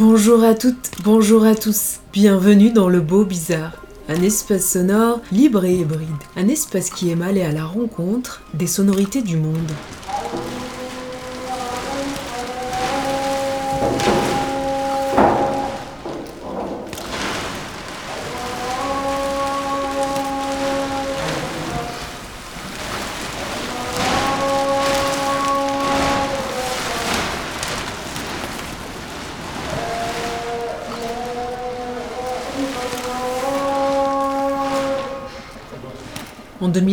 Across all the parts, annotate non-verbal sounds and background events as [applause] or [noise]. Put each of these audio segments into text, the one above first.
Bonjour à toutes, bonjour à tous. Bienvenue dans le beau bizarre. Un espace sonore libre et hybride. Un espace qui aime aller à la rencontre des sonorités du monde.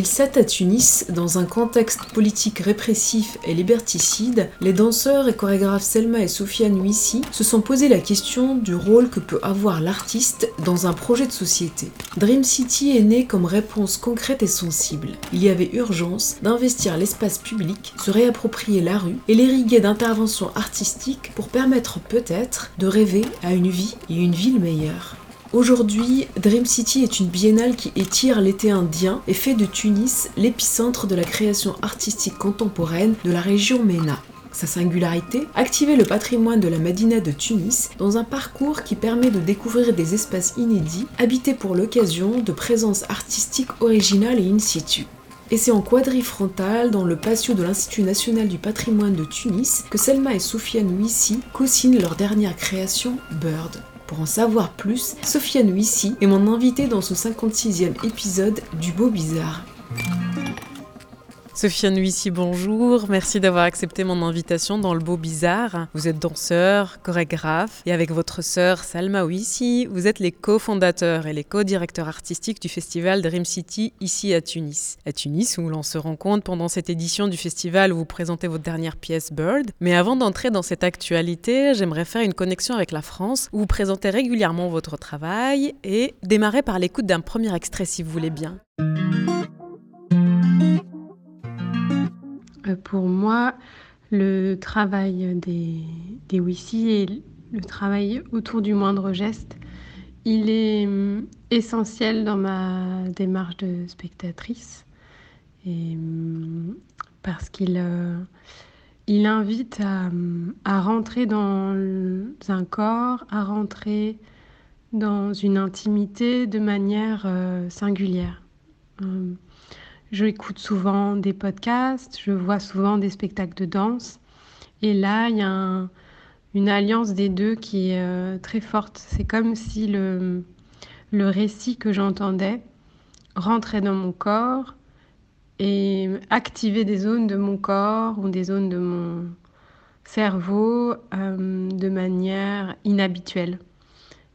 2007 à Tunis, dans un contexte politique répressif et liberticide, les danseurs et chorégraphes Selma et Soufiane Ouissi se sont posé la question du rôle que peut avoir l'artiste dans un projet de société. Dream City est né comme réponse concrète et sensible. Il y avait urgence d'investir l'espace public, se réapproprier la rue et l'irriguer d'interventions artistiques pour permettre peut-être de rêver à une vie et une ville meilleure. Aujourd'hui, Dream City est une biennale qui étire l'été indien et fait de Tunis l'épicentre de la création artistique contemporaine de la région MENA. Sa singularité, activer le patrimoine de la Madina de Tunis dans un parcours qui permet de découvrir des espaces inédits, habités pour l'occasion de présences artistiques originales et in situ. Et c'est en quadrifrontal, dans le patio de l'Institut national du patrimoine de Tunis, que Selma et Soufiane Ouissi co-signent leur dernière création, Bird. Pour en savoir plus, Sofiane Ouissi est mon invitée dans ce 56e épisode du Beau Bizarre. Sofiane Huissy, bonjour. Merci d'avoir accepté mon invitation dans le Beau Bizarre. Vous êtes danseur, chorégraphe et avec votre sœur Salma Ouissy, vous êtes les cofondateurs et les co-directeurs artistiques du festival Dream City ici à Tunis. À Tunis où l'on se rencontre pendant cette édition du festival où vous présentez votre dernière pièce Bird. Mais avant d'entrer dans cette actualité, j'aimerais faire une connexion avec la France où vous présentez régulièrement votre travail et démarrer par l'écoute d'un premier extrait si vous voulez bien. Pour moi, le travail des, des et le travail autour du moindre geste, il est hum, essentiel dans ma démarche de spectatrice. Hum, parce qu'il euh, invite à, rentrer dans un corps, à rentrer dans une intimité de manière euh, singulière. Hum, je écoute souvent des podcasts, je vois souvent des spectacles de danse. Et là, il y a un- une alliance des deux qui est euh, très forte. C'est comme si le, le récit que j'entendais rentrait dans mon corps et activait des zones de mon corps ou des zones de mon cerveau euh, de manière inhabituelle.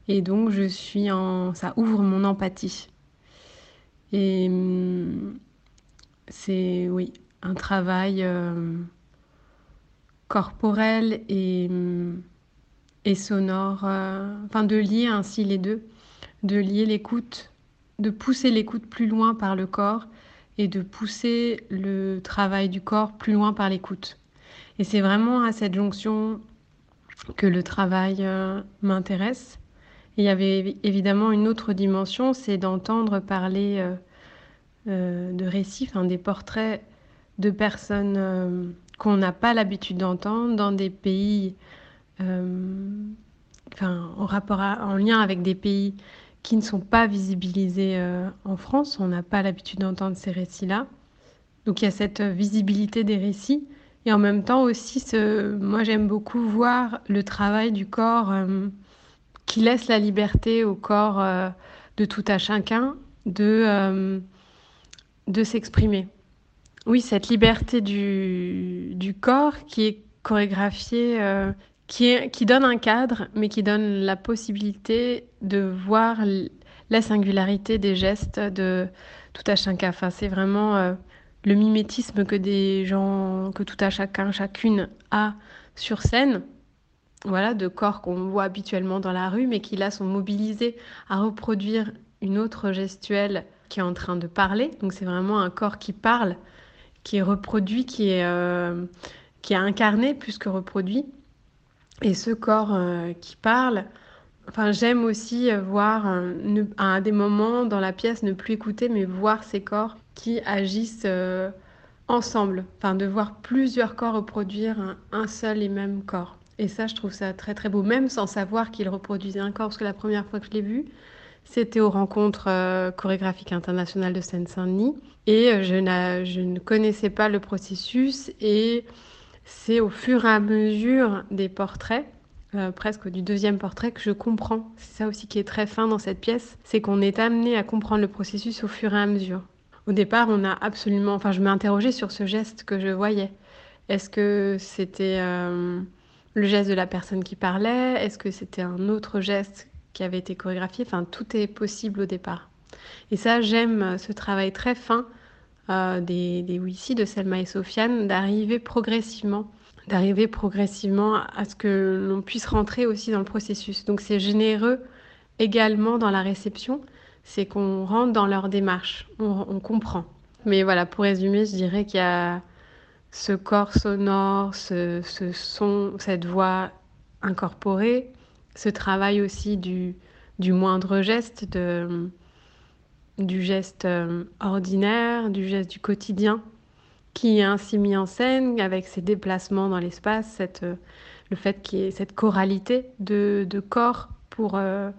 Et donc, je suis en... ça ouvre mon empathie. Et hum, c'est, oui, un travail euh, corporel et, hum, et sonore, euh, enfin de lier ainsi les deux, de lier l'écoute, de pousser l'écoute plus loin par le corps et de pousser le travail du corps plus loin par l'écoute. Et c'est vraiment à cette jonction que le travail euh, m'intéresse. Il y avait évidemment une autre dimension, c'est d'entendre parler euh, euh, de récits, enfin, des portraits de personnes euh, qu'on n'a pas l'habitude d'entendre dans des pays, euh, enfin, en, rapport à- en lien avec des pays qui ne sont pas visibilisés euh, en France. On n'a pas l'habitude d'entendre ces récits-là. Donc il y a cette euh, visibilité des récits. Et en même temps aussi, moi j'aime beaucoup voir le travail du corps euh, qui laisse la liberté au corps euh, de tout à chacun de, euh, de s'exprimer. Oui, cette liberté du, corps qui est chorégraphiée, euh, qui, est, qui donne un cadre, mais qui donne la possibilité de voir la singularité des gestes de tout à chacun. Enfin, c'est vraiment euh, le mimétisme que des gens, que tout à chacun, chacune a sur scène, voilà, de corps qu'on voit habituellement dans la rue, mais qui là sont mobilisés à reproduire une autre gestuelle qui est en train de parler. Donc c'est vraiment un corps qui parle, qui est reproduit, qui est, euh, qui est incarné plus que reproduit. Et ce corps euh, qui parle, enfin j'aime aussi voir euh, à des moments dans la pièce ne plus écouter, mais voir ces corps qui agissent ensemble. Enfin de voir plusieurs corps reproduire un seul et même corps. Et ça, je trouve ça très très beau, même sans savoir qu'il reproduisait un corps, parce que la première fois que je l'ai vu, c'était aux rencontres euh, chorégraphiques internationales de Seine-Saint-Denis. Et euh, je, ne connaissais pas le processus. Et c'est au fur et à mesure des portraits, euh, presque du deuxième portrait, que je comprends. C'est ça aussi qui est très fin dans cette pièce, c'est qu'on est amené à comprendre le processus au fur et à mesure. Au départ, on a absolument... Enfin, je m'interrogeais sur ce geste que je voyais. Est-ce que c'était le geste de la personne qui parlait? Est-ce que c'était un autre geste qui avait été chorégraphié Enfin, tout est possible au départ. Et ça, j'aime ce travail très fin euh, des, des Wissi, de Selma et Sofiane, d'arriver progressivement, d'arriver progressivement à ce que l'on puisse rentrer aussi dans le processus. Donc c'est généreux également dans la réception, c'est qu'on rentre dans leur démarche, on, on comprend. Mais voilà, pour résumer, je dirais qu'il y a ce corps sonore, ce, son, cette voix incorporée, ce travail aussi du, du moindre geste, de, du geste euh, ordinaire, du geste du quotidien, qui est ainsi mis en scène avec ses déplacements dans l'espace, cette, euh, le fait qu'il y ait cette choralité de, de corps pour, euh,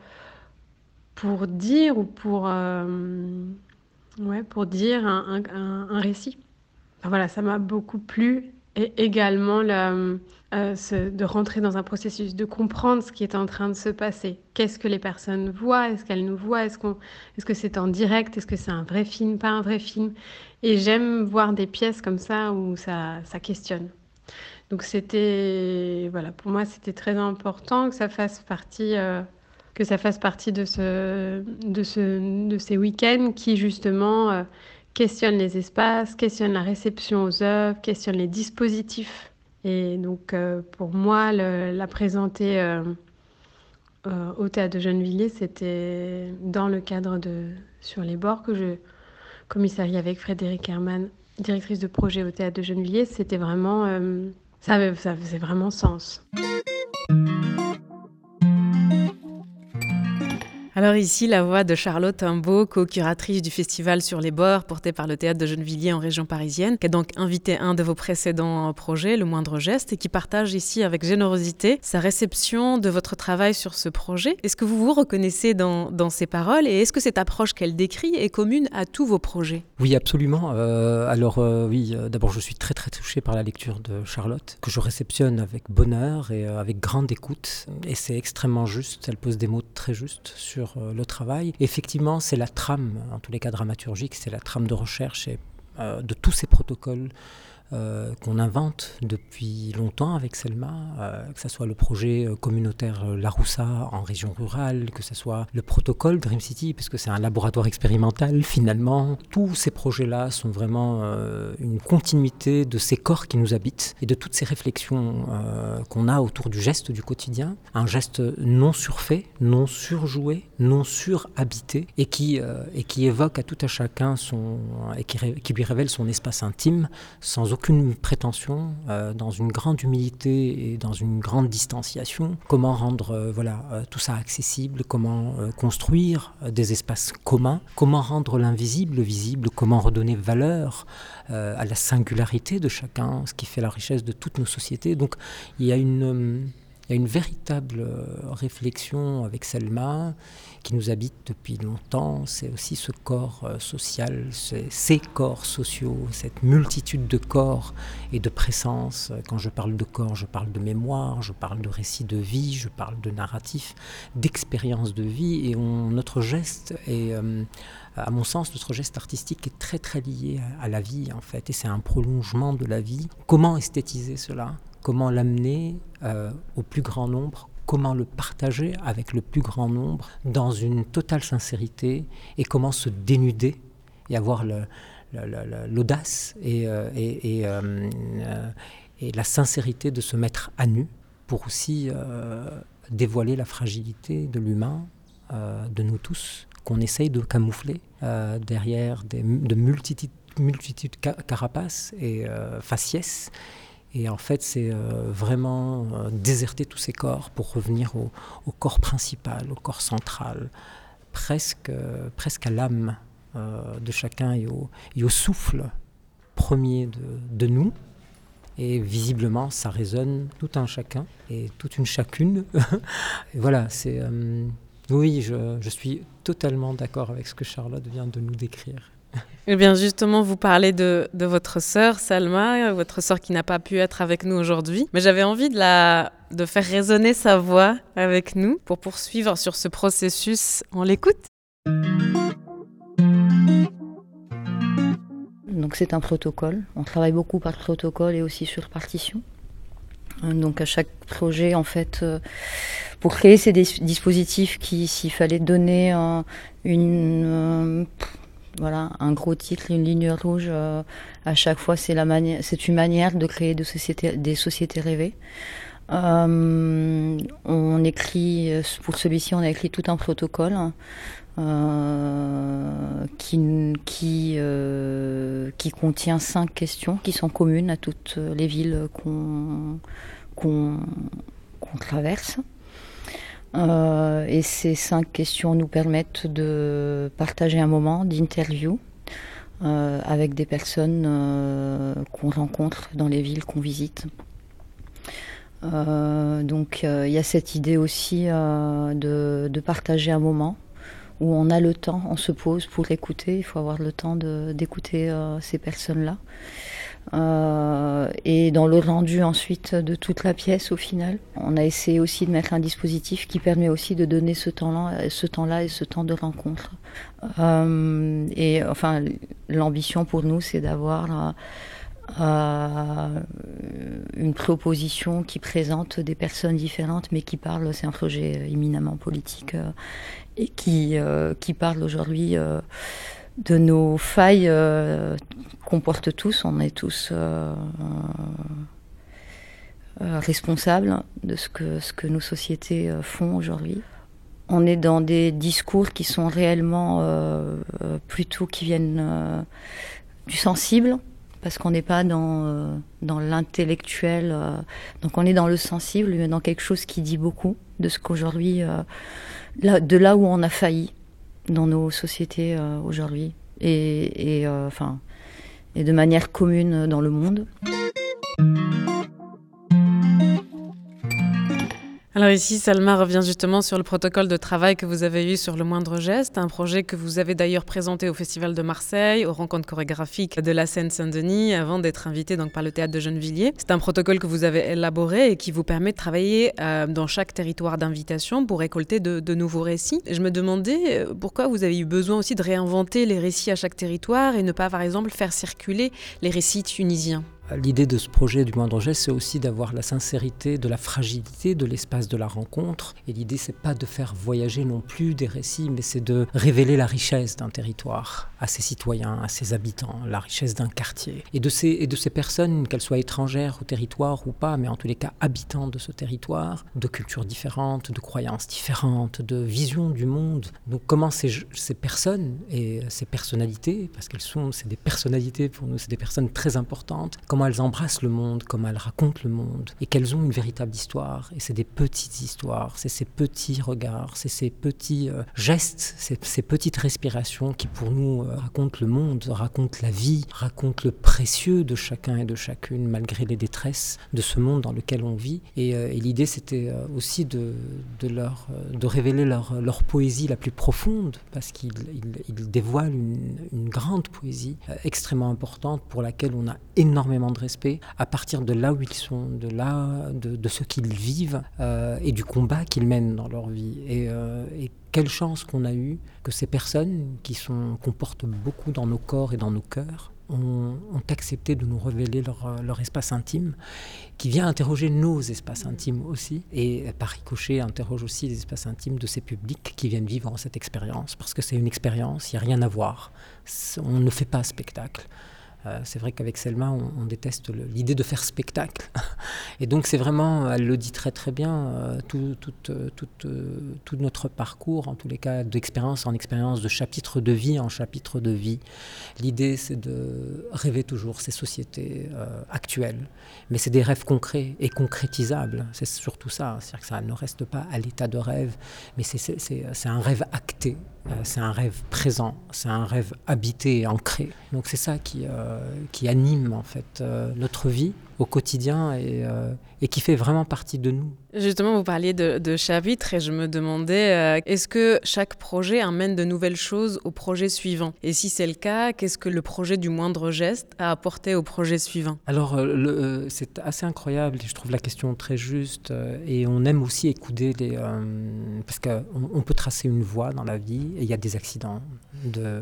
pour dire ou pour, ouais, pour dire un, un, un récit. Voilà, ça m'a beaucoup plu. Et également euh, de rentrer dans un processus, de comprendre ce qui est en train de se passer. Qu'est-ce que les personnes voient? Est-ce qu'elles nous voient? Est-ce que c'est en direct? Est-ce que c'est un vrai film? Pas un vrai film? Et j'aime voir des pièces comme ça où ça, ça questionne. Donc c'était, voilà, pour moi c'était très important que ça fasse partie, euh, que ça fasse partie de ce, de ce, de ces week-ends qui justement euh, questionne les espaces, questionne la réception aux œuvres, questionne les dispositifs. Et donc, euh, pour moi, la présenter euh, euh, au théâtre de Gennevilliers, c'était dans le cadre de Sur les bords que je commissariais avec Frédéric Hermann, directrice de projet au théâtre de Gennevilliers. C'était vraiment. ça, ça faisait vraiment sens. Alors ici, la voix de Charlotte Imbeau, co-curatrice du festival Sur les bords, porté par le théâtre de Gennevilliers en région parisienne, qui a donc invité un de vos précédents projets, Le Moindre Geste, et qui partage ici avec générosité sa réception de votre travail sur ce projet. Est-ce que vous vous reconnaissez dans, dans ces paroles et est-ce que cette approche qu'elle décrit est commune à tous vos projets? Oui, absolument. Euh, alors euh, oui, euh, d'abord je suis très très touché par la lecture de Charlotte, que je réceptionne avec bonheur et avec grande écoute. Et c'est extrêmement juste, elle pose des mots très justes sur euh, le travail. Effectivement, c'est la trame, en tous les cas dramaturgiques, c'est la trame de recherche et, euh, de tous ces protocoles euh, qu'on invente depuis longtemps avec Selma, euh, que ce soit le projet euh, communautaire Laroussa en région rurale, que ce soit le protocole Dream City, puisque c'est un laboratoire expérimental finalement. Tous ces projets-là sont vraiment une continuité de ces corps qui nous habitent et de toutes ces réflexions qu'on a autour du geste du quotidien, un geste non surfait, non surjoué, non surhabité et qui, et qui évoque à tout à chacun son, et qui, qui lui révèle son espace intime sans aucune prétention, euh, dans une grande humilité et dans une grande distanciation. Comment rendre euh, voilà, euh, tout ça accessible, comment construire des espaces communs, comment rendre l'invisible visible, comment redonner valeur à la singularité de chacun, ce qui fait la richesse de toutes nos sociétés? Donc il y a une il y a une véritable réflexion avec Selma qui nous habite depuis longtemps. C'est aussi ce corps euh, social, ces corps sociaux, cette multitude de corps et de présence. Quand je parle de corps, je parle de mémoire, je parle de récit de vie, je parle de narratif, d'expérience de vie. Et notre geste est, euh, à mon sens, notre geste artistique est très très lié à la vie en fait. Et c'est un prolongement de la vie. Comment esthétiser cela? Comment l'amener euh, au plus grand nombre, comment le partager avec le plus grand nombre dans une totale sincérité et comment se dénuder et avoir l'audace et, la sincérité de se mettre à nu pour aussi dévoiler la fragilité de l'humain, de nous tous, qu'on essaye de camoufler derrière des, de multitudes multitude carapaces et faciès et en fait, c'est euh, vraiment euh, déserter tous ces corps pour revenir au, corps principal, au corps central, presque, euh, presque à l'âme de chacun et au, souffle premier de, nous. Et visiblement, ça résonne tout un chacun et toute une chacune. [laughs] voilà, c'est. oui, je suis totalement d'accord avec ce que Charlotte vient de nous décrire. [laughs] Eh bien, justement, vous parlez de, votre sœur Salma, votre sœur qui n'a pas pu être avec nous aujourd'hui. Mais j'avais envie de, la, de faire résonner sa voix avec nous pour poursuivre sur ce processus. On l'écoute Donc, c'est un protocole. On travaille beaucoup par protocole et aussi sur partition. Donc à chaque projet, en fait, euh, pour créer ces dispositifs, s'il fallait donner une, euh, voilà, un gros titre, une ligne rouge. Euh, à chaque fois, c'est la manière, c'est une manière de créer des sociétés, rêvées. Euh, on écrit pour celui-ci, on a écrit tout un protocole euh, qui contient cinq questions qui sont communes à toutes les villes qu'on traverse. Euh, et ces cinq questions nous permettent de partager un moment d'interview euh, avec des personnes euh, qu'on rencontre dans les villes qu'on visite. donc il y a cette idée aussi de, de, partager un moment où on a le temps, on se pose pour écouter, il faut avoir le temps d'écouter ces personnes-là. Euh, et dans le rendu ensuite de toute la pièce au final, on a essayé aussi de mettre un dispositif qui permet aussi de donner ce temps-là, ce temps-là et ce temps de rencontre. Euh, et enfin, l'ambition pour nous, c'est d'avoir euh, une proposition qui présente des personnes différentes, mais qui parle. C'est un projet éminemment politique et qui qui parle aujourd'hui de nos failles euh, qu'on porte tous. On est tous euh, euh, responsables de ce que, ce que nos sociétés font aujourd'hui. On est dans des discours qui sont réellement plutôt qui viennent du sensible, parce qu'on n'est pas dans, dans l'intellectuel, donc on est dans le sensible, mais dans quelque chose qui dit beaucoup de ce qu'aujourd'hui, de là où on a failli dans nos sociétés euh, aujourd'hui et, et euh, enfin et de manière commune dans le monde. Alors ici, Salma revient justement sur le protocole de travail que vous avez eu sur le moindre geste, un projet que vous avez d'ailleurs présenté au Festival de Marseille, aux rencontres chorégraphiques de la Seine-Saint-Denis, avant d'être invité donc par le théâtre de Gennevilliers. C'est un protocole que vous avez élaboré et qui vous permet de travailler euh, dans chaque territoire d'invitation pour récolter de, nouveaux récits. Je me demandais euh, pourquoi vous avez eu besoin aussi de réinventer les récits à chaque territoire et ne pas par exemple faire circuler les récits tunisiens? L'idée de ce projet du moindre geste, c'est aussi d'avoir la sincérité de la fragilité de l'espace de la rencontre. Et l'idée, c'est pas de faire voyager non plus des récits, mais c'est de révéler la richesse d'un territoire à ses citoyens, à ses habitants, la richesse d'un quartier. Et de ces, et de ces personnes, qu'elles soient étrangères au territoire ou pas, mais en tous les cas habitants de ce territoire, de cultures différentes, de croyances différentes, de visions du monde. Donc comment ces, ces personnes et ces personnalités, parce qu'elles sont, c'est des personnalités pour nous, c'est des personnes très importantes, elles embrassent le monde, comment elles racontent le monde, et qu'elles ont une véritable histoire. Et c'est des petites histoires, c'est ces petits regards, c'est ces petits euh, gestes, ces petites respirations qui pour nous euh, racontent le monde, racontent la vie, racontent le précieux de chacun et de chacune, malgré les détresses de ce monde dans lequel on vit. Et, euh, l'idée, c'était aussi de, leur, de révéler leur, poésie la plus profonde, parce qu'ils ils, dévoilent une, une grande poésie extrêmement importante pour laquelle on a énormément de respect à partir de là où ils sont, de là, de, ce qu'ils vivent euh, et du combat qu'ils mènent dans leur vie. Euh, et, quelle chance qu'on a eu que ces personnes qui sont, qu'on beaucoup dans nos corps et dans nos cœurs, ont, accepté de nous révéler leur, leur, espace intime, qui vient interroger nos espaces intimes aussi, et par ricochet interroge aussi les espaces intimes de ces publics qui viennent vivre cette expérience, parce que c'est une expérience, il n'y a rien à voir, on ne fait pas spectacle. Euh, c'est vrai qu'avec Selma, on, déteste l'idée de faire spectacle. [laughs] Et donc, c'est vraiment, elle le dit très très bien, euh, tout, euh, tout, notre parcours, en tous les cas, d'expérience en expérience, de chapitre de vie en chapitre de vie. L'idée, c'est de rêver toujours ces sociétés actuelles. Mais c'est des rêves concrets et concrétisables. C'est surtout ça. C'est-à-dire que ça ne reste pas à l'état de rêve, mais c'est un rêve acté c'est un rêve présent, c'est un rêve habité et ancré. Donc c'est ça qui, euh, qui anime en fait euh, notre vie au quotidien et, et qui fait vraiment partie de nous. Justement, vous parliez de, de chapitres et je me demandais, euh, est-ce que chaque projet amène de nouvelles choses au projet suivant? Et si c'est le cas, qu'est-ce que le projet du moindre geste a apporté au projet suivant? Alors, euh, euh, c'est assez incroyable, je trouve la question très juste et on aime aussi écouter les... parce qu'on on peut tracer une voie dans la vie et il y a des accidents de,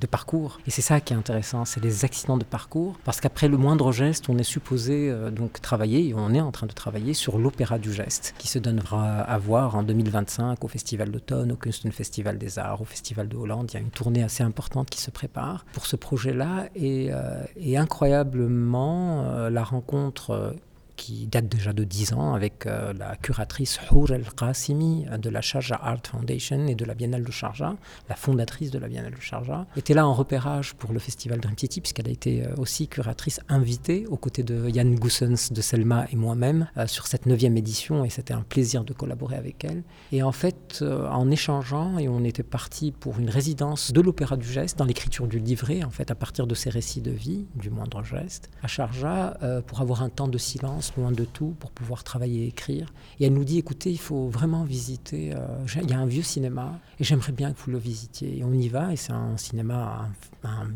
de parcours. Et c'est ça qui est intéressant, c'est les accidents de parcours parce qu'après le moindre geste, on est supposé donc travailler et on est en train de travailler sur l'opéra du geste, qui se donnera à voir en 2025 au Festival d'automne, au Kunsten Festival des Arts, au Festival de Hollande. Il y a une tournée assez importante qui se prépare pour ce projet-là. Et, euh, incroyablement, euh, la rencontre euh, qui date déjà de 10 ans avec euh, la curatrice Hour El Qasimi de la Sharjah Art Foundation et de la Biennale de Sharjah, la fondatrice de la Biennale de Sharjah, était là en repérage pour le festival Dream City puisqu'elle a été euh, aussi curatrice invitée aux côtés de Yann Goussens de Selma et moi-même euh, sur cette neuvième édition et c'était un plaisir de collaborer avec elle. Et en fait, en échangeant, et on était parti pour une résidence de l'Opéra du Geste dans l'écriture du livret, en fait, à partir de ces récits de vie, du moindre geste, à Sharjah, pour avoir un temps de silence loin de tout, pour pouvoir travailler et écrire. Et elle nous dit, écoutez, il faut vraiment visiter, euh, il y a un vieux cinéma, et j'aimerais bien que vous le visitiez. Et on y va, et c'est un cinéma, un,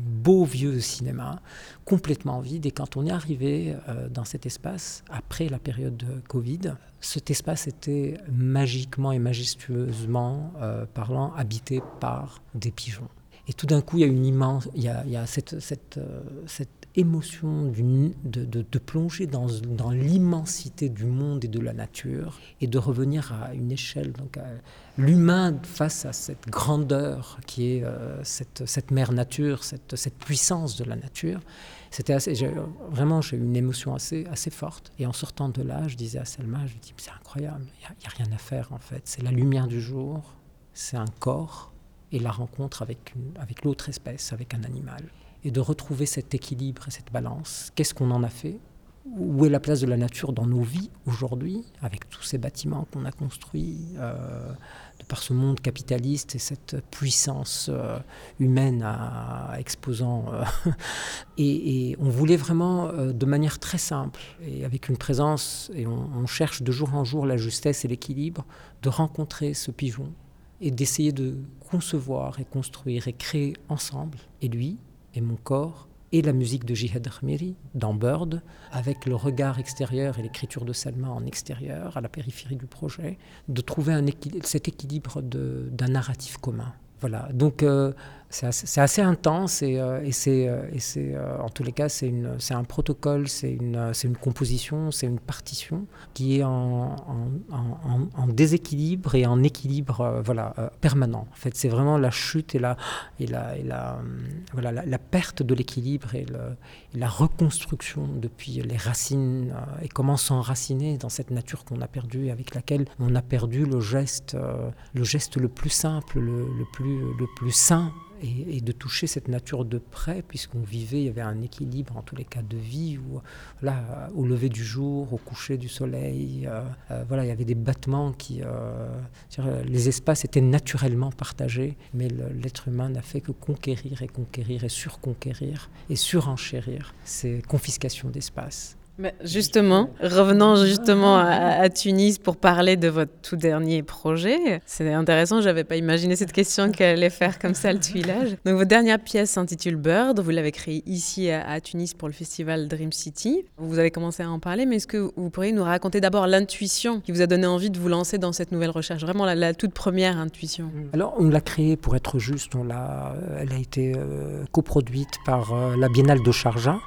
beau vieux cinéma, complètement vide. Et quand on est arrivé euh, dans cet espace, après la période de Covid, cet espace était magiquement et majestueusement euh, parlant habité par des pigeons. Et tout d'un coup, il y a une immense, il y a, il y a cette, émotion de, plonger dans, l'immensité du monde et de la nature et de revenir à une échelle, donc à l'humain face à cette grandeur qui est euh, cette, mère nature, cette, puissance de la nature. C'était vraiment, j'ai eu une émotion assez, forte. Et en sortant de là, je disais à Selma, je dis, c'est incroyable, il n'y a, rien à faire en fait. C'est la lumière du jour, c'est un corps et la rencontre avec l'autre espèce, avec un animal et de retrouver cet équilibre et cette balance. Qu'est-ce qu'on en a fait? Où est la place de la nature dans nos vies aujourd'hui, avec tous ces bâtiments qu'on a construits euh, de par ce monde capitaliste et cette puissance euh, humaine exposant. Euh, [laughs] et, on voulait vraiment, de manière très simple, et avec une présence, et on cherche de jour en jour la justesse et l'équilibre, de rencontrer ce pigeon et d'essayer de concevoir et construire et créer ensemble, et lui, et mon corps, et la musique de Jihad Khmiri dans Bird, avec le regard extérieur et l'écriture de Salma en extérieur, à la périphérie du projet, de trouver un cet équilibre d'un narratif commun. Voilà, donc euh, c'est assez, intense et, euh, c'est, euh, euh, en tous les cas c'est un protocole, c'est une, composition, c'est une partition qui est en, déséquilibre et en équilibre voilà, permanent. En fait, c'est vraiment la chute et la, et et voilà, la, perte de l'équilibre et, la reconstruction depuis les racines et comment s'enraciner dans cette nature qu'on a perdue, avec laquelle on a perdu le geste, le geste le plus simple, le, le plus, le plus sain et, de toucher cette nature de près, puisqu'on vivait, il y avait un équilibre en tous les cas de vie, où, là, au lever du jour, au coucher du soleil, euh, euh, voilà, il y avait des battements qui... Euh, les espaces étaient naturellement partagés, mais l'être humain n'a fait que conquérir et conquérir et surconquérir et surenchérir ces confiscations d'espace. Justement, revenons justement à, Tunis pour parler de votre tout dernier projet. C'est intéressant, je n'avais pas imaginé cette question qu'elle allait faire comme ça le tuilage. Donc votre dernière pièce s'intitule Bird, vous l'avez créée ici à, Tunis pour le festival Dream City. Vous avez commencé à en parler, mais est-ce que vous pourriez nous raconter d'abord l'intuition qui vous a donné envie de vous lancer dans cette nouvelle recherche, vraiment la, toute première intuition? Alors on l'a créée pour être juste, elle a été euh, coproduite par euh, la Biennale de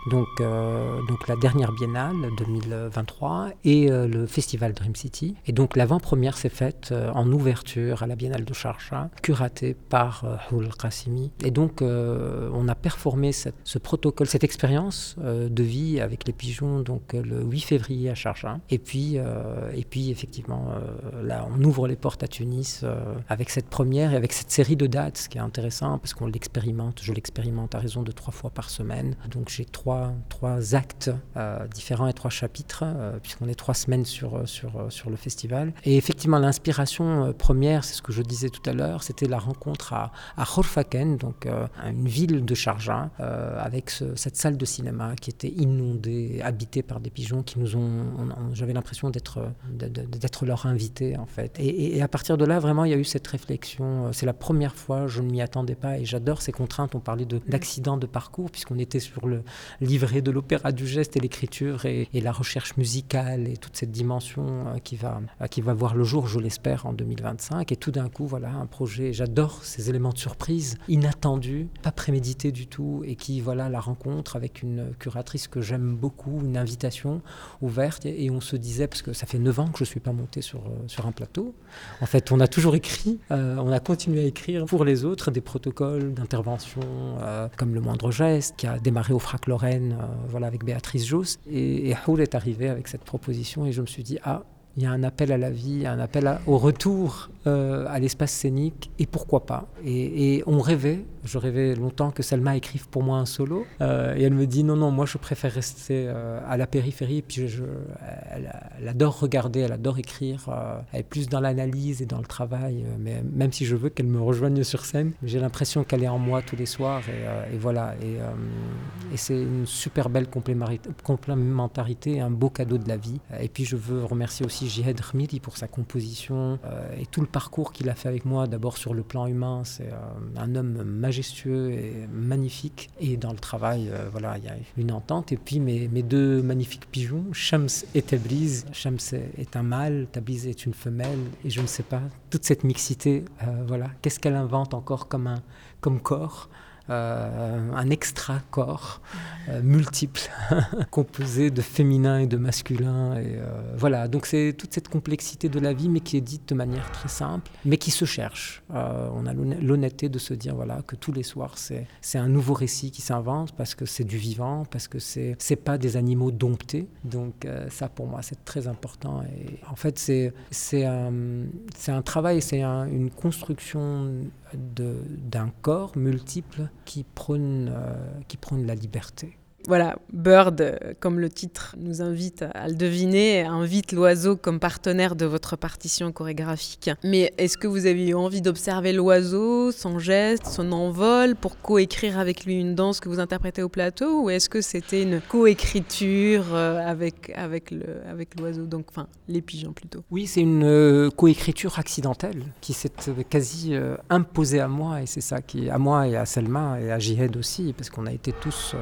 donc, euh, donc la dernière biennale 2023 et euh, le festival Dream City. Et donc l'avant-première s'est faite euh, en ouverture à la Biennale de Sharjah, curatée par euh, Houl Qassimi. Et donc on a performé ce protocole, cette expérience de vie avec les pigeons donc le 8 février à Sharjah. Et puis, et puis effectivement, là on ouvre les portes à Tunis avec cette première et avec cette série de dates, ce qui est intéressant parce qu'on l'expérimente, je l'expérimente à raison de trois fois par semaine. Donc j'ai trois, trois actes différents et trois chapitres, euh, puisqu'on est trois semaines sur, euh, sur, euh, sur le festival. Et effectivement, l'inspiration première, c'est ce que je disais tout à l'heure, c'était la rencontre à, à Khorfaken, donc une ville de Sharjah, avec cette salle de cinéma qui était inondée, habitée par des pigeons qui nous ont. J'avais l'impression d'être d'être leur invité, en fait. Et, et, à partir de là, vraiment, il y a eu cette réflexion. C'est la première fois, je ne m'y attendais pas, et j'adore ces contraintes. On parlait d'accident de, de parcours, puisqu'on était sur le livret de l'opéra du geste et l'écriture et, la recherche musicale et toute cette dimension euh, qui, va, euh, qui va voir le jour, je l'espère, en 2025. Et tout d'un coup, voilà, un projet, j'adore ces éléments de surprise, inattendus, pas prémédités du tout, et qui, voilà, la rencontre avec une curatrice que j'aime beaucoup, une invitation ouverte. Et, on se disait, parce que ça fait 9 ans que je ne suis pas monté sur, euh, sur un plateau, en fait, on a toujours écrit, on a continué à écrire pour les autres des protocoles d'intervention, comme Le Moindre Geste, qui a démarré au Frac Lorraine, voilà, avec Béatrice Joss. Et, et, Houl est arrivé avec cette proposition et je me suis dit, ah, il y a un appel à la vie, un appel au retour euh, à l'espace scénique, et pourquoi pas. Et, on rêvait, je rêvais longtemps que Selma écrive pour moi un solo, euh, et elle me dit non, non, moi je préfère rester euh, à la périphérie, et puis elle, adore regarder, elle adore écrire, elle est plus dans l'analyse et dans le travail, mais même si je veux qu'elle me rejoigne sur scène, j'ai l'impression qu'elle est en moi tous les soirs, et, voilà, et c'est une super belle complémentarité, un beau cadeau de la vie, et puis je veux remercier aussi Jihad Khmiri pour sa composition euh, et tout le parcours qu'il a fait avec moi. D'abord sur le plan humain, c'est euh, un homme majestueux et magnifique. Et dans le travail, euh, voilà, il y a une entente. Et puis mes, mes deux magnifiques pigeons, Shams et Tabriz. Shams est un mâle, Tabriz est une femelle. Et je ne sais pas, toute cette mixité, voilà, qu'est-ce qu'elle invente encore comme, un, comme corps? Un extra-corps euh, multiple, [laughs] composé de féminin et de masculin. Et, euh, voilà, donc c'est toute cette complexité de la vie, mais qui est dite de manière très simple, mais qui se cherche. on a l'honnêteté de se dire voilà, que tous les soirs, c'est un nouveau récit qui s'invente, parce que c'est du vivant, parce que c'est pas des animaux domptés. Donc ça, pour moi, c'est très important. Et en fait, c'est un, un travail, c'est une construction d'un corps multiple qui prône, euh, qui prône la liberté. Voilà, Bird, comme le titre nous invite à le deviner, invite l'oiseau comme partenaire de votre partition chorégraphique. Mais est-ce que vous avez eu envie d'observer l'oiseau, son geste, son envol, pour coécrire avec lui une danse que vous interprétez au plateau Ou est-ce que c'était une coécriture euh, avec, avec, le, avec l'oiseau, donc enfin les pigeons plutôt? Oui, c'est une euh, coécriture accidentelle qui s'est quasi euh, imposée à moi, et c'est ça qui, à moi et à Selma et à Jihad aussi, parce qu'on a été tous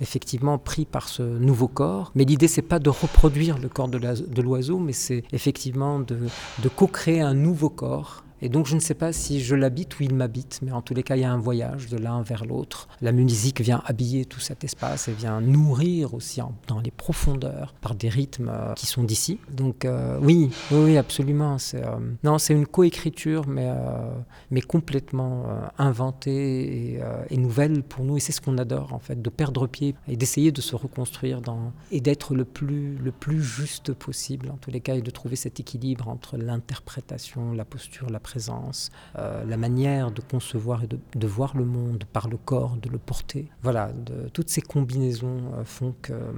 effectivement pris par ce nouveau corps. Mais l'idée, c'est pas de reproduire le corps de l'oiseau, mais c'est effectivement de, de co-créer un nouveau corps et donc je ne sais pas si je l'habite ou il m'habite, mais en tous les cas il y a un voyage de l'un vers l'autre. La musique vient habiller tout cet espace et vient nourrir aussi dans les profondeurs par des rythmes euh, qui sont d'ici. Donc euh, oui, oui, absolument. C'est, euh, non, c'est une coécriture, mais, mais complètement inventée et, nouvelle pour nous. Et c'est ce qu'on adore en fait, de perdre pied et d'essayer de se reconstruire et d'être le plus, le plus juste possible en tous les cas et de trouver cet équilibre entre l'interprétation, la posture, la euh, la manière de concevoir et de, voir le monde par le corps, de le porter. Voilà, de, toutes ces combinaisons euh, font que, euh,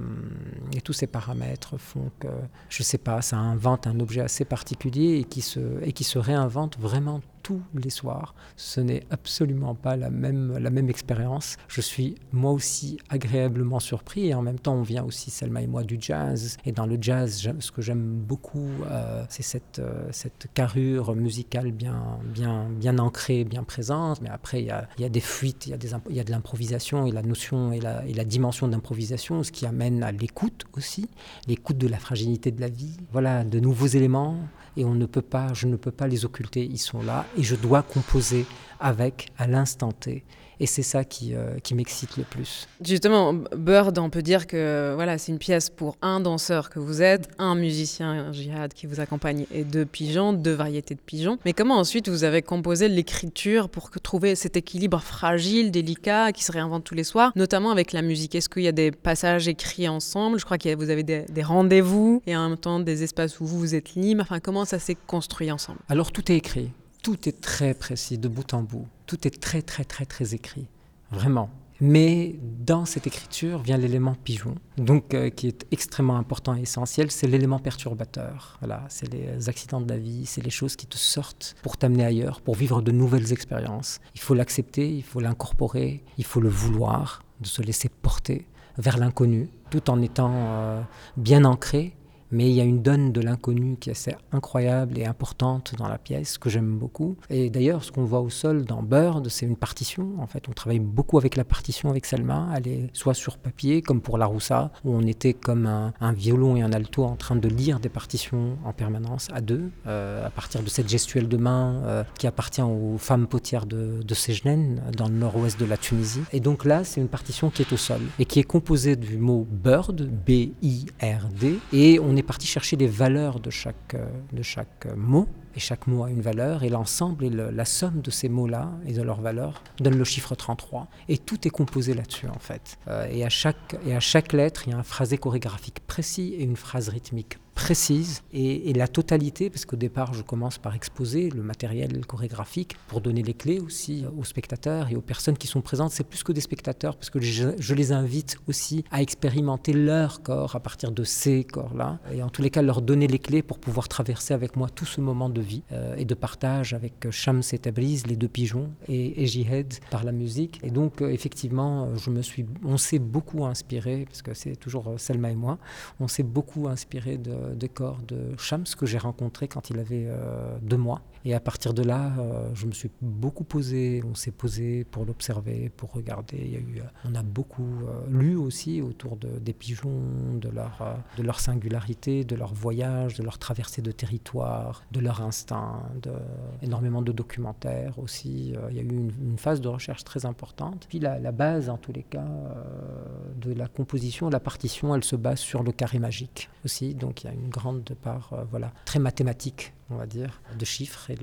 et tous ces paramètres font que, je sais pas, ça invente un objet assez particulier et qui se, et qui se réinvente vraiment tous les soirs. Ce n'est absolument pas la même, expérience. Je suis moi aussi agréablement surpris et en même temps on vient aussi, Selma et moi, du jazz. Et dans le jazz, ce que j'aime beaucoup, euh, c'est cette, euh, cette carrure musicale bien, bien, bien ancrée, bien présente. Mais après, il y a, y a, des fuites, il y a, y a de l'improvisation et la notion et la, et la dimension d'improvisation, ce qui amène à l'écoute aussi, l'écoute de la fragilité de la vie. Voilà, de nouveaux éléments et on ne peut pas, je ne peux pas les occulter, ils sont là et je dois composer avec à l'instant T. Et c'est ça qui, euh, qui m'excite le plus. Justement, Bird, on peut dire que voilà, c'est une pièce pour un danseur que vous êtes, un musicien, un jihad qui vous accompagne et deux pigeons, deux variétés de pigeons. Mais comment ensuite vous avez composé l'écriture pour trouver cet équilibre fragile, délicat, qui se réinvente tous les soirs, notamment avec la musique? Est-ce qu'il y a des passages écrits ensemble? Je crois que vous avez des, des rendez-vous et en même temps des espaces où vous, vous êtes libre. Enfin, comment ça s'est construit ensemble? Alors tout est écrit tout est très précis de bout en bout. Tout est très très très très écrit, vraiment. Mais dans cette écriture vient l'élément pigeon, donc euh, qui est extrêmement important et essentiel, c'est l'élément perturbateur. Voilà, c'est les accidents de la vie, c'est les choses qui te sortent pour t'amener ailleurs, pour vivre de nouvelles expériences. Il faut l'accepter, il faut l'incorporer, il faut le vouloir, de se laisser porter vers l'inconnu, tout en étant euh, bien ancré mais il y a une donne de l'inconnu qui est assez incroyable et importante dans la pièce que j'aime beaucoup. Et d'ailleurs, ce qu'on voit au sol dans Bird, c'est une partition. En fait, on travaille beaucoup avec la partition avec Selma. Elle est soit sur papier, comme pour La Roussa, où on était comme un, violon et un alto en train de lire des partitions en permanence à deux, euh, à partir de cette gestuelle de main euh, qui appartient aux femmes potières de, de dans le nord-ouest de la Tunisie. Et donc là, c'est une partition qui est au sol et qui est composée du mot Bird, B-I-R-D, et on est parti chercher les valeurs de chaque, euh, de chaque mot et chaque mot a une valeur, et l'ensemble et la somme de ces mots-là et de leurs valeurs donne le chiffre 33. Et tout est composé là-dessus, en fait. Euh, et, à chaque, et à chaque lettre, il y a un phrasé chorégraphique précis et une phrase rythmique précise et, la totalité, parce qu'au départ, je commence par exposer le matériel chorégraphique pour donner les clés aussi aux spectateurs et aux personnes qui sont présentes. C'est plus que des spectateurs, parce que je, les invite aussi à expérimenter leur corps à partir de ces corps-là, et en tous les cas, leur donner les clés pour pouvoir traverser avec moi tout ce moment de vie euh, et de partage avec Shams et Tabriz, les deux pigeons, et, et Jihad par la musique. Et donc, euh, effectivement, je me suis, on s'est beaucoup inspiré, parce que c'est toujours euh, Selma et moi, on s'est beaucoup inspiré de, des corps de Shams que j'ai rencontré quand il avait deux mois. Et à partir de là, je me suis beaucoup posé, on s'est posé pour l'observer, pour regarder. Il y a eu, on a beaucoup lu aussi autour de, des pigeons, de leur, de leur singularité, de leur voyage, de leur traversée de territoire, de leur instinct, de, énormément de documentaires aussi. Euh, il y a eu une, phase de recherche très importante. Puis la, base, en tous les cas, euh, de la composition, la partition, elle se base sur le carré magique aussi. Donc il y a une grande part, euh, voilà, très mathématique on va dire, de chiffres. Et,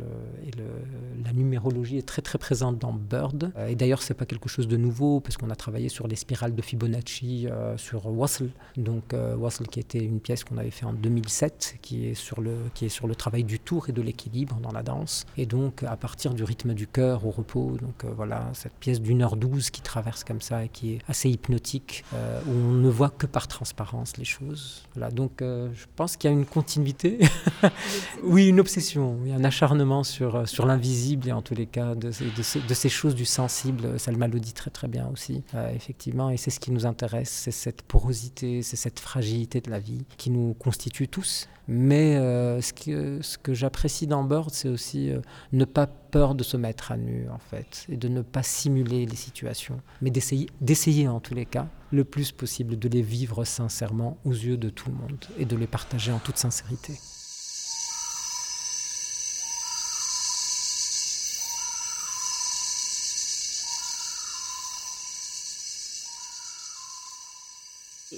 la numérologie est très très présente dans Bird. Euh, et d'ailleurs, c'est pas quelque chose de nouveau, parce qu'on a travaillé sur les spirales de Fibonacci, euh, sur Wassel. Donc euh, Wassel qui était une pièce qu'on avait fait en 2007, qui est, sur le, travail du tour et de l'équilibre dans la danse. Et donc, à partir du rythme du cœur au repos, donc voilà, cette pièce d'une heure douze qui traverse comme ça et qui est assez hypnotique, où on ne voit que par transparence les choses. Donc je pense qu'il y a une continuité. [laughs] oui, une obsession, oui, un acharnement sur, euh, sur l'invisible et en tous les cas de, ces choses du sensible. Salma le dit très très bien aussi, euh, effectivement, et c'est ce qui nous intéresse, c'est cette porosité, c'est cette fragilité de la vie qui nous constitue tous. Mais euh, ce que, ce que j'apprécie dans Bird, c'est aussi ne pas peur de se mettre à nu en fait, et de ne pas simuler les situations, mais d'essayer en tous les cas le plus possible de les vivre sincèrement aux yeux de tout le monde et de les partager en toute sincérité.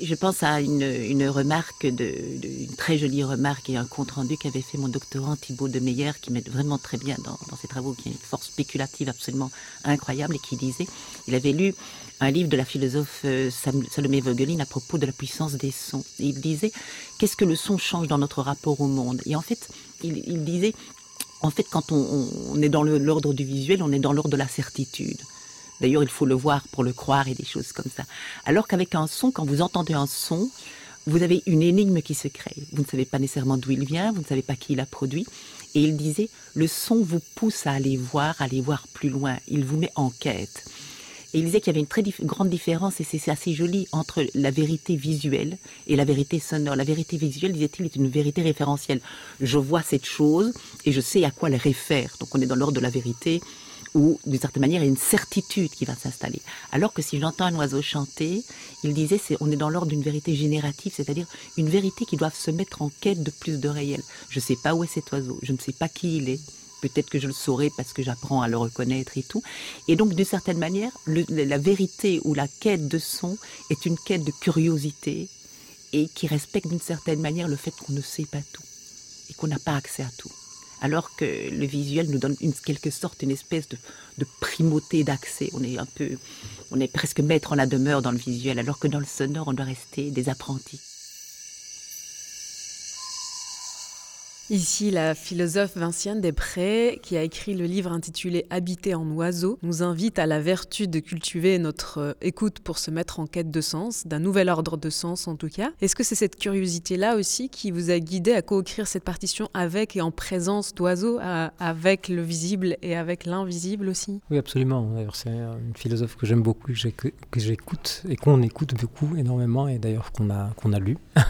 Je pense à une, une remarque, de, une très jolie remarque et un compte rendu qu'avait fait mon doctorant Thibault de Meyer, qui m'aide vraiment très bien dans, ses travaux, qui a une force spéculative absolument incroyable, et qui disait, il avait lu un livre de la philosophe euh, Salomé Vogelin à propos de la puissance des sons. Il disait, qu'est-ce que le son change dans notre rapport au monde? Et en fait, il, disait, en fait, quand on est dans l'ordre du visuel, on est dans l'ordre de la certitude. D'ailleurs, il faut le voir pour le croire et des choses comme ça. Alors qu'avec un son, quand vous entendez un son, vous avez une énigme qui se crée. Vous ne savez pas nécessairement d'où il vient, vous ne savez pas qui l'a produit. Et il disait, le son vous pousse à aller voir, à aller voir plus loin. Il vous met en quête. Et il disait qu'il y avait une très grande différence, et c'est assez joli, entre la vérité visuelle et la vérité sonore. La vérité visuelle, disait-il, est une vérité référentielle. Je vois cette chose et je sais à quoi elle réfère. Donc on est dans l'ordre de la vérité où, d'une certaine manière, il y a une certitude qui va s'installer. Alors que si j'entends un oiseau chanter, il disait, c'est, on est dans l'ordre d'une vérité générative, c'est-à-dire une vérité qui doit se mettre en quête de plus de réel. Je ne sais pas où est cet oiseau, je ne sais pas qui il est. Peut-être que je le saurai parce que j'apprends à le reconnaître et tout. Et donc, d'une certaine manière, la vérité ou la quête de son est une quête de curiosité et qui respecte d'une certaine manière le fait qu'on ne sait pas tout et qu'on n'a pas accès à tout alors que le visuel nous donne une quelque sorte une espèce de, de primauté d'accès. On est un peu, on est presque maître en la demeure dans le visuel, alors que dans le sonore, on doit rester des apprentis. Ici, la philosophe Vinciane Després, qui a écrit le livre intitulé Habiter en oiseau, nous invite à la vertu de cultiver notre euh, écoute pour se mettre en quête de sens, d'un nouvel ordre de sens en tout cas. Est-ce que c'est cette curiosité-là aussi qui vous a guidé à co-écrire cette partition avec et en présence d'oiseaux, avec le visible et avec l'invisible aussi? Oui, absolument. C'est une philosophe que j'aime beaucoup, que j'écoute et qu'on écoute beaucoup, énormément, et d'ailleurs qu'on a, qu'on a lu [laughs]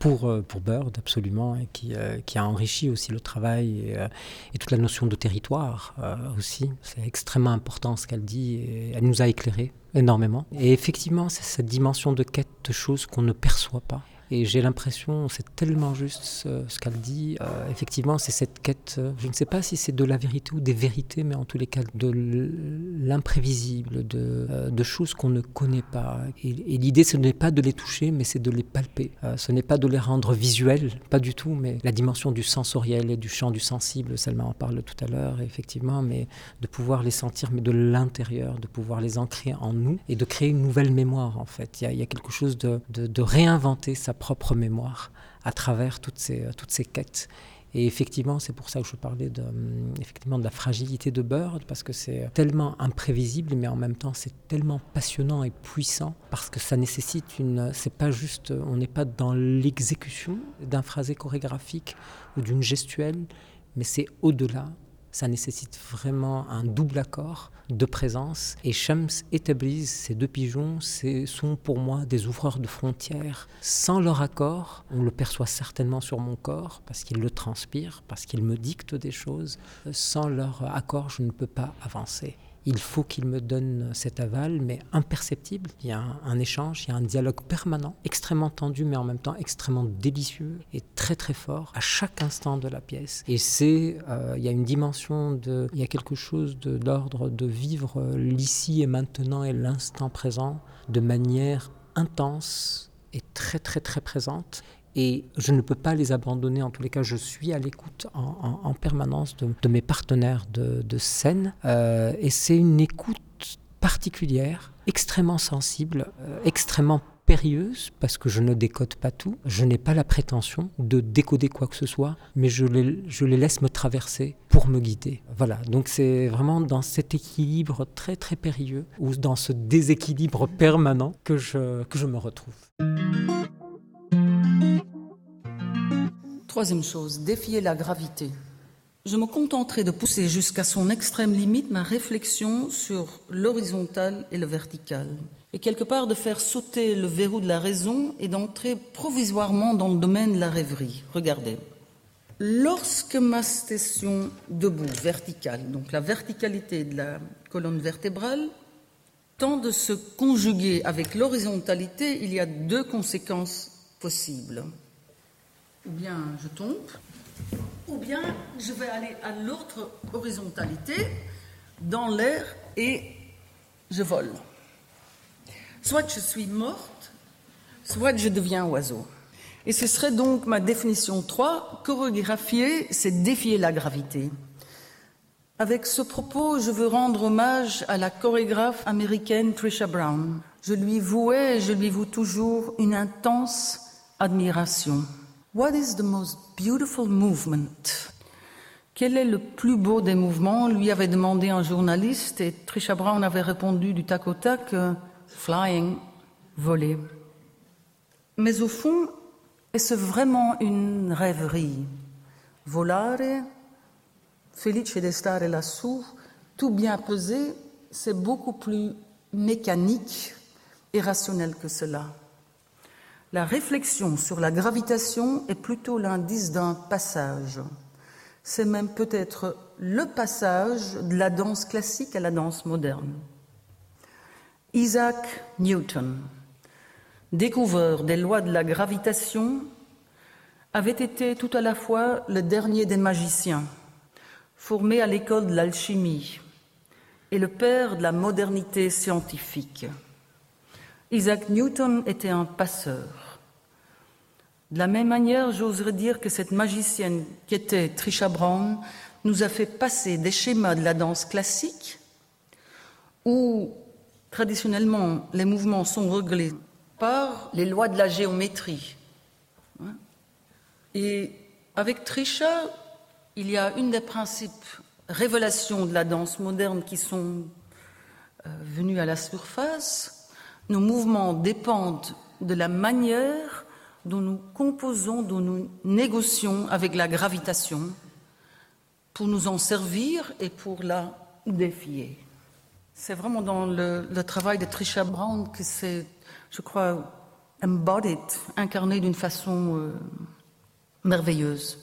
pour, euh, pour Bird, absolument, et qui, euh, qui a enrichi aussi le travail et, euh, toute la notion de territoire euh, aussi. C'est extrêmement important ce qu'elle dit et elle nous a éclairé énormément. Et effectivement, c'est cette dimension de quête de choses qu'on ne perçoit pas. Et j'ai l'impression, c'est tellement juste ce, qu'elle dit. Euh, effectivement, c'est cette quête, euh, je ne sais pas si c'est de la vérité ou des vérités, mais en tous les cas de l'imprévisible, de, euh, de, choses qu'on ne connaît pas. Et, l'idée, ce n'est pas de les toucher, mais c'est de les palper. ce n'est pas de les rendre visuels, pas du tout, mais la dimension du sensoriel et du champ du sensible, Selma en parle tout à l'heure, effectivement, mais de pouvoir les sentir, mais de l'intérieur, de pouvoir les ancrer en nous et de créer une nouvelle mémoire, en fait. Il y a, quelque chose de, de, de réinventer sa propre mémoire à travers toutes ces, euh, toutes ces quêtes. Et effectivement, c'est pour ça que je parlais de, hum, effectivement, de la fragilité de Bird, parce que c'est tellement imprévisible, mais en même temps, c'est tellement passionnant et puissant, parce que ça nécessite une. C'est pas juste. On n'est pas dans l'exécution d'un phrasé chorégraphique ou d'une gestuelle, mais c'est au-delà ça nécessite vraiment un double accord de présence. Et Shams et Tabriz, ces deux pigeons, sont pour moi des ouvreurs de frontières. Sans leur accord, on le perçoit certainement sur mon corps, parce qu'ils le transpirent, parce qu'ils me dictent des choses. Sans leur accord, je ne peux pas avancer il faut qu'il me donne cet aval, mais imperceptible. Il y a un, échange, il y a un dialogue permanent, extrêmement tendu, mais en même temps extrêmement délicieux et très très fort à chaque instant de la pièce. Et c'est, euh, il y a une dimension de, il y a quelque chose de l'ordre de vivre l'ici et maintenant et l'instant présent de manière intense et très très très présente et je ne peux pas les abandonner. En tous les cas, je suis à l'écoute en, permanence de, mes partenaires de, scène. Euh, et c'est une écoute particulière, extrêmement sensible, euh, extrêmement périlleuse, parce que je ne décode pas tout. Je n'ai pas la prétention de décoder quoi que ce soit, mais je les, laisse me traverser pour me guider. Voilà, donc c'est vraiment dans cet équilibre très très périlleux, ou dans ce déséquilibre permanent que je me retrouve. Troisième chose, défier la gravité. Je me contenterai de pousser jusqu'à son extrême limite ma réflexion sur l'horizontal et le vertical, et quelque part de faire sauter le verrou de la raison et d'entrer provisoirement dans le domaine de la rêverie. Regardez. Lorsque ma station debout, verticale, donc la verticalité de la colonne vertébrale, tend de se conjuguer avec l'horizontalité, il y a deux conséquences possibles ou bien je tombe, ou bien je vais aller à l'autre horizontalité, dans l'air, et je vole. Soit je suis morte, soit je deviens oiseau. Et ce serait donc ma définition 3, chorégraphier, c'est défier la gravité. Avec ce propos, je veux rendre hommage à la chorégraphe américaine Trisha Brown. Je lui vouais je lui voue toujours une intense admiration. What is the most beautiful movement? Quel est le plus beau des mouvements? Lui avait demandé un journaliste et Trisha Brown avait répondu du tac au tac flying, voler. Mais au fond, est-ce vraiment une rêverie? Volare, Felice d'Estare Lassou, tout bien pesé, c'est beaucoup plus mécanique et rationnel que cela. La réflexion sur la gravitation est plutôt l'indice d'un passage. C'est même peut-être le passage de la danse classique à la danse moderne. Isaac Newton, découvreur des lois de la gravitation, avait été tout à la fois le dernier des magiciens, formé à l'école de l'alchimie, et le père de la modernité scientifique. Isaac Newton était un passeur. De la même manière, j'oserais dire que cette magicienne qui était Trisha Brown nous a fait passer des schémas de la danse classique où traditionnellement les mouvements sont réglés par les lois de la géométrie. Et avec Trisha, il y a une des principes révélations de la danse moderne qui sont euh, venus à la surface, nos mouvements dépendent de la manière dont nous composons, dont nous négocions avec la gravitation pour nous en servir et pour la défier. C'est vraiment dans le, travail de Trisha Brown que c'est, je crois, embodied, incarné d'une façon euh, merveilleuse.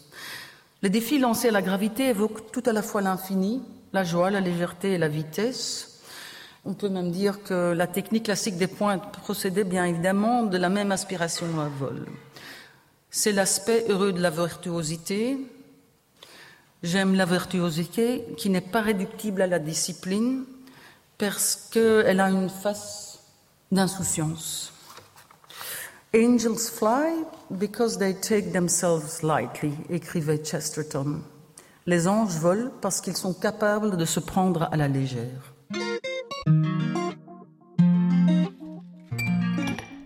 Le défi lancé à la gravité évoque tout à la fois l'infini, la joie, la légèreté et la vitesse, on peut même dire que la technique classique des pointes procédait bien évidemment de la même aspiration à vol. C'est l'aspect heureux de la virtuosité. J'aime la virtuosité qui n'est pas réductible à la discipline parce qu'elle a une face d'insouciance. Angels fly because they take themselves lightly, écrivait Chesterton. Les anges volent parce qu'ils sont capables de se prendre à la légère.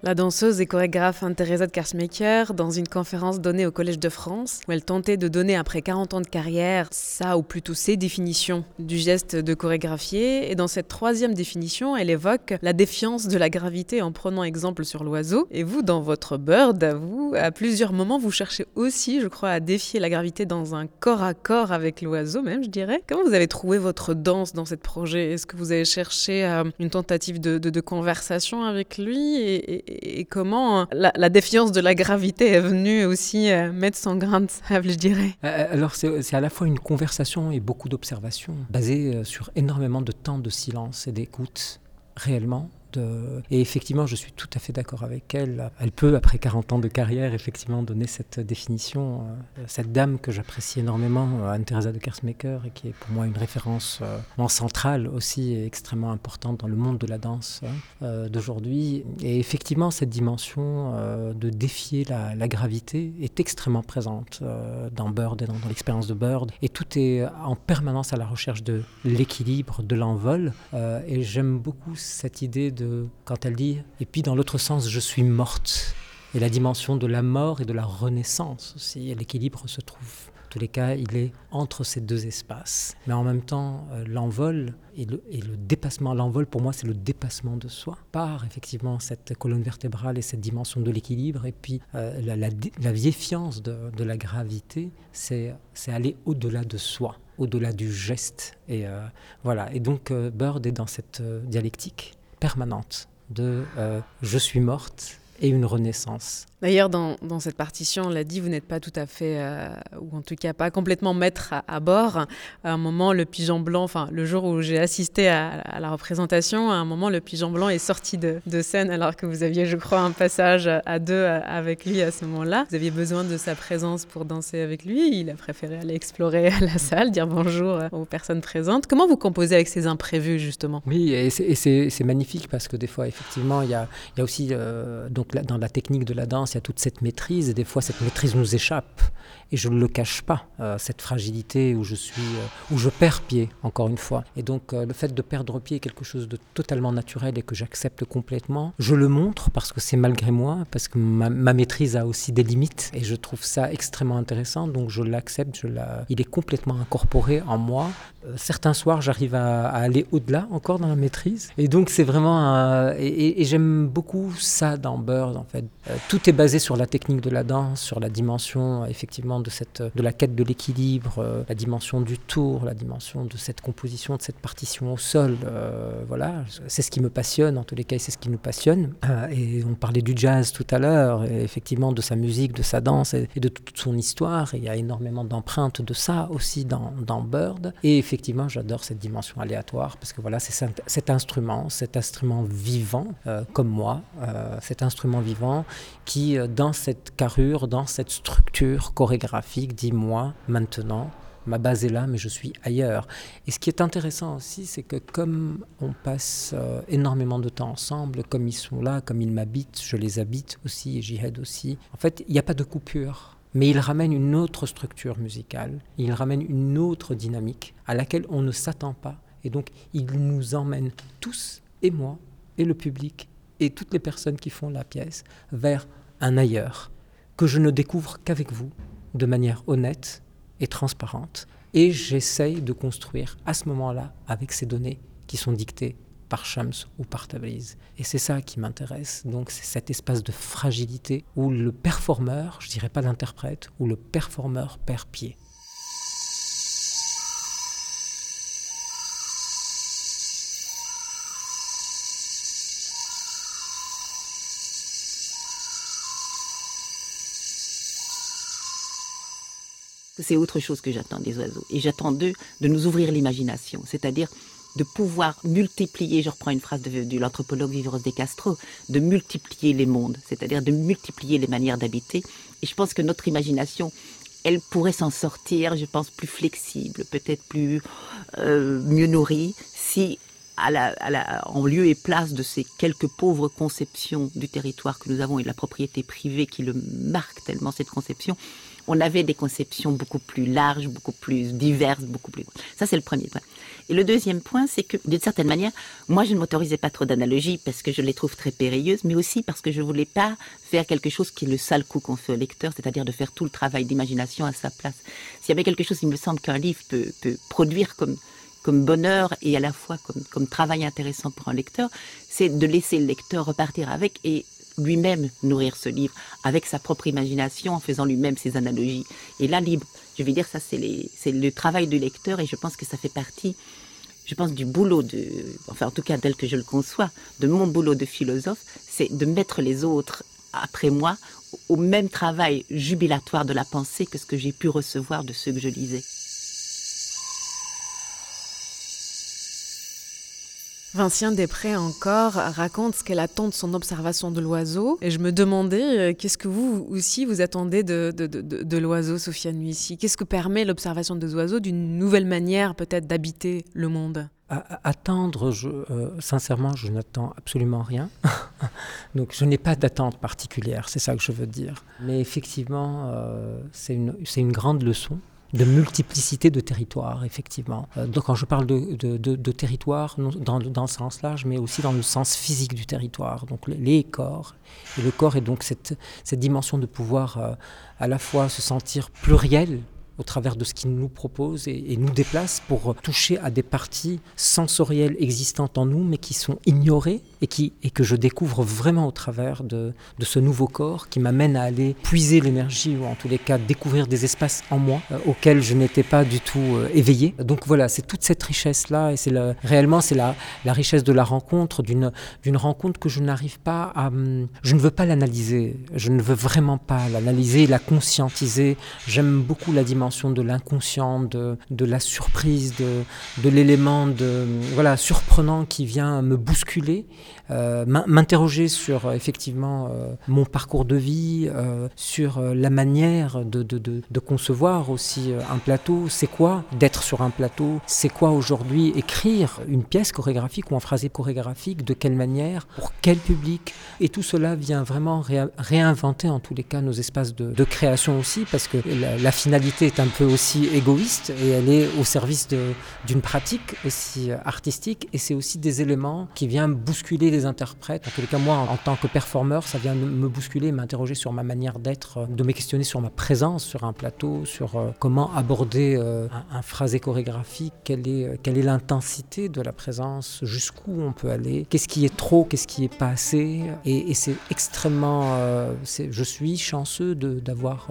La danseuse et chorégraphe Teresa de Karsmaker, dans une conférence donnée au Collège de France, où elle tentait de donner après 40 ans de carrière sa ou plutôt ses définitions du geste de chorégraphier. Et dans cette troisième définition, elle évoque la défiance de la gravité en prenant exemple sur l'oiseau. Et vous, dans votre Bird, vous, à plusieurs moments, vous cherchez aussi, je crois, à défier la gravité dans un corps à corps avec l'oiseau, même, je dirais. Comment vous avez trouvé votre danse dans ce projet? Est-ce que vous avez cherché euh, une tentative de, conversation avec lui? Comment euh, la, défiance de la gravité est venue aussi euh, mettre son grain de sable, je dirais. Euh, alors c'est à la fois une conversation et beaucoup d'observations, basées sur énormément de temps de silence et d'écoute réellement et effectivement, je suis tout à fait d'accord avec elle. Elle peut, après 40 ans de carrière, effectivement donner cette définition. Euh, cette dame que j'apprécie énormément, euh, Anne-Theresa de Kersmaker, et qui est pour moi une référence euh, centrale aussi et extrêmement importante dans le monde de la danse d'aujourd'hui. Et effectivement, cette dimension de défier la, gravité est extrêmement présente dans Bird et dans, dans l'expérience de Bird. Et tout est en permanence à la recherche de l'équilibre, de l'envol. et j'aime beaucoup cette idée quand elle dit et puis dans l'autre sens je suis morte et la dimension de la mort et de la renaissance aussi l'équilibre se trouve. En tous les cas il est entre ces deux espaces. Mais en même temps euh, l'envol et le, dépassement l'envol pour moi c'est le dépassement de soi. Par effectivement cette colonne vertébrale et cette dimension de l'équilibre et puis euh, la, la, de, la gravité c'est aller au-delà de soi au-delà du geste. Et euh, voilà. Et donc Bird est dans cette dialectique permanente de euh, je suis morte et une renaissance. D'ailleurs, dans, cette partition, on l'a dit, vous n'êtes pas tout à fait, euh, ou en tout cas pas complètement maître à, bord. À un moment, le pigeon blanc, enfin, le jour où j'ai assisté à, la représentation, à un moment, le pigeon blanc est sorti de, scène alors que vous aviez, je crois, un passage à deux euh, avec lui à ce moment-là. Vous aviez besoin de sa présence pour danser avec lui. Il a préféré aller explorer [laughs] la salle, dire bonjour euh, aux personnes présentes. Comment vous composez avec ces imprévus, justement? Oui, et c'est magnifique parce que des fois, effectivement, il y a, aussi, donc, dans la technique de la danse, il y a toute cette maîtrise, et des fois cette maîtrise nous échappe, et je ne le cache pas, euh, cette fragilité où je suis, euh, où je perds pied, encore une fois. Et donc euh, le fait de perdre pied est quelque chose de totalement naturel et que j'accepte complètement. Je le montre parce que c'est malgré moi, parce que ma, maîtrise a aussi des limites, et je trouve ça extrêmement intéressant, donc je l'accepte, je la... il est complètement incorporé en moi. certains soirs, j'arrive à, aller au-delà encore dans la maîtrise, et donc c'est vraiment... et, et j'aime beaucoup ça dans Bird, en fait. tout est basé sur la technique de la danse, sur la dimension effectivement de, cette, de la quête de l'équilibre, la dimension du tour, la dimension de cette composition, de cette partition au sol. voilà, c'est ce qui me passionne, en tous les cas, c'est ce qui nous passionne. et on parlait du jazz tout à l'heure, effectivement de sa musique, de sa danse et, de toute son histoire. il y a énormément d'empreintes de ça aussi dans, dans Bird. Et effectivement, j'adore cette dimension aléatoire parce que voilà, c'est cet instrument, cet instrument vivant, euh, comme moi, euh, cet instrument vivant qui, euh, dans cette carrure, dans cette structure chorégraphique, dit moi, maintenant, ma base est là, mais je suis ailleurs. Et ce qui est intéressant aussi, c'est que comme on passe énormément de temps ensemble, comme ils sont là, comme ils m'habitent, je les habite aussi et j'y aide aussi, en fait, il n'y a pas de coupure mais il ramène une autre structure musicale, il ramène une autre dynamique à laquelle on ne s'attend pas. Et donc, il nous emmène tous, et moi, et le public, et toutes les personnes qui font la pièce, vers un ailleurs, que je ne découvre qu'avec vous, de manière honnête et transparente. Et j'essaye de construire à ce moment-là, avec ces données qui sont dictées par Shams ou par Tabriz. Et c'est ça qui m'intéresse. Donc c'est cet espace de fragilité où le performeur, je dirais pas l'interprète, où le performeur perd pied. C'est autre chose que j'attends des oiseaux. Et j'attends d'eux de nous ouvrir l'imagination. C'est-à-dire de pouvoir multiplier, je reprends une phrase de, l'anthropologue Vivros de Castro, de multiplier les mondes, c'est-à-dire de multiplier les manières d'habiter. Et je pense que notre imagination, elle pourrait s'en sortir, je pense, plus flexible, peut-être plus euh, mieux nourrie, si en lieu et place de ces quelques pauvres conceptions du territoire que nous avons et de la propriété privée qui le marque tellement cette conception, on avait des conceptions beaucoup plus larges, beaucoup plus diverses, beaucoup plus. Ça, c'est le premier point. Et le deuxième point, c'est que d'une certaine manière, moi, je ne m'autorisais pas trop d'analogies parce que je les trouve très périlleuses, mais aussi parce que je voulais pas faire quelque chose qui est le sale coup qu'on fait au lecteur, c'est-à-dire de faire tout le travail d'imagination à sa place. S'il y avait quelque chose, il me semble qu'un livre peut, produire comme comme bonheur et à la fois comme, comme travail intéressant pour un lecteur, c'est de laisser le lecteur repartir avec et lui-même nourrir ce livre avec sa propre imagination en faisant lui-même ses analogies. Et là, libre, je vais dire, ça c'est le travail du lecteur et je pense que ça fait partie, je pense, du boulot de, enfin en tout cas tel que je le conçois, de mon boulot de philosophe, c'est de mettre les autres après moi au même travail jubilatoire de la pensée que ce que j'ai pu recevoir de ceux que je lisais. Vincien Després encore raconte ce qu'elle attend de son observation de l'oiseau. Et je me demandais, euh, qu'est-ce que vous aussi vous attendez de, de, de, l'oiseau, Sofiane ici Qu'est-ce que permet l'observation des oiseaux d'une nouvelle manière peut-être d'habiter le monde? Attendre, je, euh, sincèrement, je n'attends absolument rien. [laughs] Donc je n'ai pas d'attente particulière, c'est ça que je veux dire. Mais effectivement, euh, c'est une, une grande leçon de multiplicité de territoires, effectivement. Euh, donc quand je parle de, de, territoire, dans, dans, le sens large, mais aussi dans le sens physique du territoire, donc les corps. Et le corps est donc cette, cette dimension de pouvoir euh, à la fois se sentir pluriel, au travers de ce qu'il nous propose et, nous déplace pour toucher à des parties sensorielles existantes en nous, mais qui sont ignorées et, qui, et que je découvre vraiment au travers de, de ce nouveau corps qui m'amène à aller puiser l'énergie ou en tous les cas découvrir des espaces en moi euh, auxquels je n'étais pas du tout euh, éveillé. Donc voilà, c'est toute cette richesse-là et c'est réellement c'est la, la richesse de la rencontre, d'une rencontre que je n'arrive pas à... Hum, je ne veux pas l'analyser, je ne veux vraiment pas l'analyser, la conscientiser. J'aime beaucoup la dimension de l'inconscient, de, de, la surprise, de, de l'élément de, voilà, surprenant qui vient me bousculer, euh, m'interroger sur euh, effectivement euh, mon parcours de vie, sur la manière de, de, concevoir aussi un plateau. C'est quoi d'être sur un plateau? C'est quoi aujourd'hui écrire une pièce chorégraphique ou un phrasé chorégraphique? De quelle manière? Pour quel public? Et tout cela vient vraiment réinventer en tous les cas nos espaces de, création aussi, parce que la, la finalité est un peu aussi égoïste et elle est au service d'une pratique aussi artistique et c'est aussi des éléments qui viennent bousculer les interprètes. En tous les cas, moi, en, tant que performeur, ça vient me bousculer, m'interroger sur ma manière d'être, de me questionner sur ma présence sur un plateau, sur euh, comment aborder euh, un, phrasé chorégraphique, quelle est, l'intensité de la présence, jusqu'où on peut aller, qu'est-ce qui est trop, qu'est-ce qui est pas assez. Et, c'est extrêmement. Euh, je suis chanceux d'avoir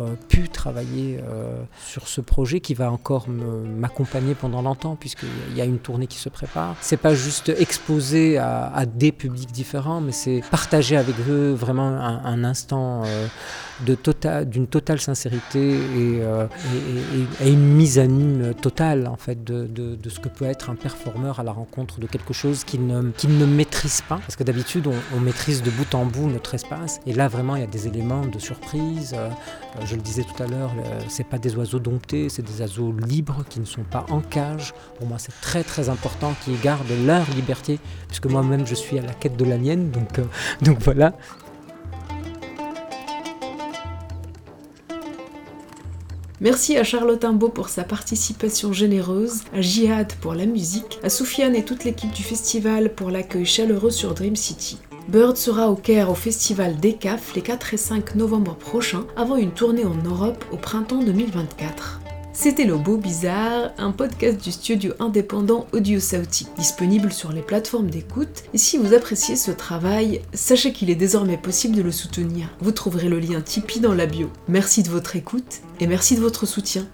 euh, pu travailler euh, sur ce projet qui va encore m'accompagner pendant longtemps puisqu'il y a une tournée qui se prépare. C'est pas juste exposer à, des publics différents, mais c'est partager avec eux vraiment un, instant euh, de total, d'une totale sincérité et, et, une mise à nu totale en fait de, ce que peut être un performeur à la rencontre de quelque chose qu'il ne, qu'il ne maîtrise pas. Parce que d'habitude on, maîtrise de bout en bout notre espace et là vraiment il y a des éléments de surprise. Euh, je le disais tout à l'heure, c'est pas des oiseaux domptés, c'est des oiseaux libres qui ne sont pas en cage. Pour moi, c'est très très important qu'ils gardent leur liberté, puisque moi-même je suis à la quête de la mienne, donc, euh, [laughs] voilà. Merci à Charlotte Imbeau pour sa participation généreuse, à Jihad pour la musique, à Soufiane et toute l'équipe du festival pour l'accueil chaleureux sur Dream City. Bird sera au Caire au festival DECAF les 4 et 5 novembre prochains avant une tournée en Europe au printemps 2024. C'était Le Beau Bizarre, un podcast du studio indépendant Audio Sauti, disponible sur les plateformes d'écoute. Si vous appréciez ce travail, sachez qu'il est désormais possible de le soutenir. Vous trouverez le lien Tipeee dans la bio. Merci de votre écoute et merci de votre soutien.